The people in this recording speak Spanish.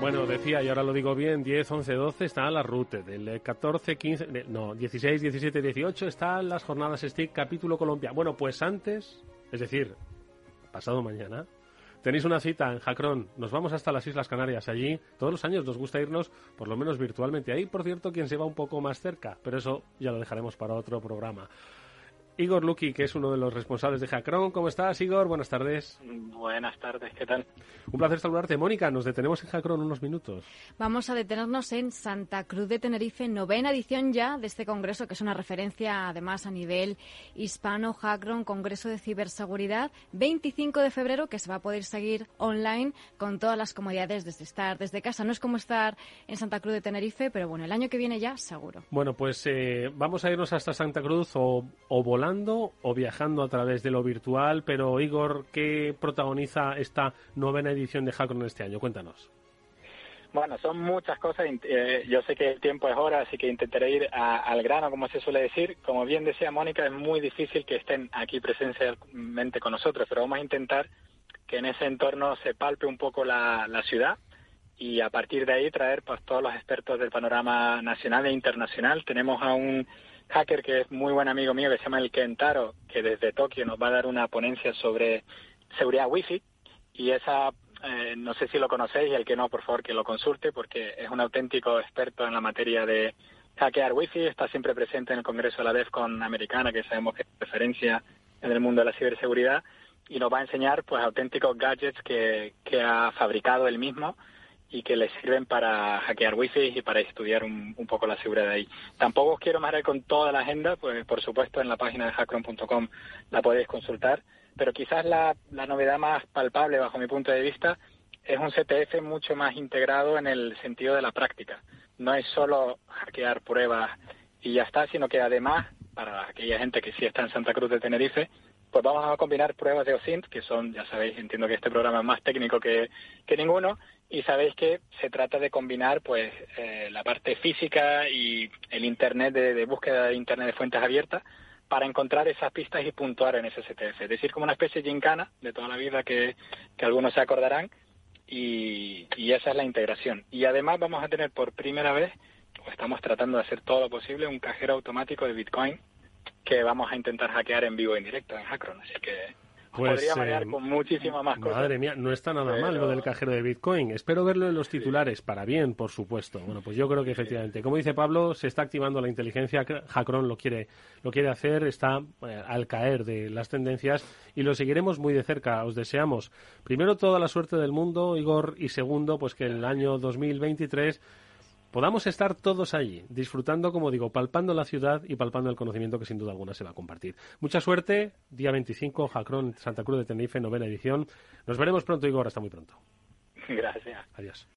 Bueno, decía, y ahora lo digo bien, 10, 11, 12 está la RUTE, del 14, 15, no, 16, 17, 18 están las jornadas STIC capítulo Colombia. Bueno, pues antes, es decir, pasado mañana, tenéis una cita en Jacrón. Nos vamos hasta las Islas Canarias. Allí todos los años nos gusta irnos, por lo menos virtualmente. Ahí, por cierto, quien se va un poco más cerca, pero eso ya lo dejaremos para otro programa. Igor Luki, que es uno de los responsables de Jacron. ¿Cómo estás, Igor? Buenas tardes. Buenas tardes, ¿qué tal? Un placer saludarte. Mónica, nos detenemos en Jacron unos minutos. Vamos a detenernos en Santa Cruz de Tenerife, novena edición ya de este congreso, que es una referencia además a nivel hispano, Jacron, Congreso de Ciberseguridad, 25 de febrero, que se va a poder seguir online con todas las comodidades desde estar desde casa. No es como estar en Santa Cruz de Tenerife, pero bueno, el año que viene ya seguro. Bueno, pues eh, vamos a irnos hasta Santa Cruz o, o volando o viajando a través de lo virtual. Pero Igor, ¿qué protagoniza esta novena edición de Hackron este año? Cuéntanos. Bueno, son muchas cosas. Eh, yo sé que el tiempo es hora, así que intentaré ir al grano, como se suele decir. Como bien decía Mónica, es muy difícil que estén aquí presencialmente con nosotros, pero vamos a intentar que en ese entorno se palpe un poco la, la ciudad y a partir de ahí traer pues todos los expertos del panorama nacional e internacional. Tenemos a un hacker que es muy buen amigo mío que se llama el Kentaro, que desde Tokio nos va a dar una ponencia sobre seguridad wifi. Y esa eh, no sé si lo conocéis y el que no, por favor, que lo consulte porque es un auténtico experto en la materia de hackear wifi, está siempre presente en el Congreso de la DEFCON americana, que sabemos que es referencia en el mundo de la ciberseguridad y nos va a enseñar pues auténticos gadgets que, que ha fabricado él mismo y que les sirven para hackear wifi y para estudiar un, poco la seguridad ahí. Tampoco os quiero marear con toda la agenda, pues por supuesto en la página de hackron.com la podéis consultar, pero quizás la, la novedad más palpable bajo mi punto de vista es un CTF mucho más integrado en el sentido de la práctica. No es solo hackear pruebas y ya está, sino que además, para aquella gente que sí está en Santa Cruz de Tenerife, pues vamos a combinar pruebas de OSINT, que son, ya sabéis, entiendo que este programa es más técnico que, que ninguno, y sabéis que se trata de combinar pues eh, la parte física y el internet de, búsqueda de internet de fuentes abiertas para encontrar esas pistas y puntuar en ese STF. Es decir, como una especie de gincana de toda la vida que, algunos se acordarán y, y, esa es la integración. Y además vamos a tener por primera vez, o estamos tratando de hacer todo lo posible, un cajero automático de Bitcoin que vamos a intentar hackear en vivo y en directo en Hackron. Así que pues, podría eh, con muchísimas más cosas. Madre mía, no está nada mal lo del cajero de Bitcoin. Espero verlo en los titulares, para bien, por supuesto. Bueno, pues yo creo que efectivamente, como dice Pablo, se está activando la inteligencia. Hackron lo quiere, lo quiere hacer, está eh, al caer de las tendencias y lo seguiremos muy de cerca. Os deseamos, primero, toda la suerte del mundo, Igor, y segundo, pues que el año 2023 podamos estar todos allí, disfrutando, como digo, palpando la ciudad y palpando el conocimiento que sin duda alguna se va a compartir. Mucha suerte, día 25, Jacrón, Santa Cruz de Tenerife, novena edición. Nos veremos pronto, Igor, hasta muy pronto. Gracias. Adiós.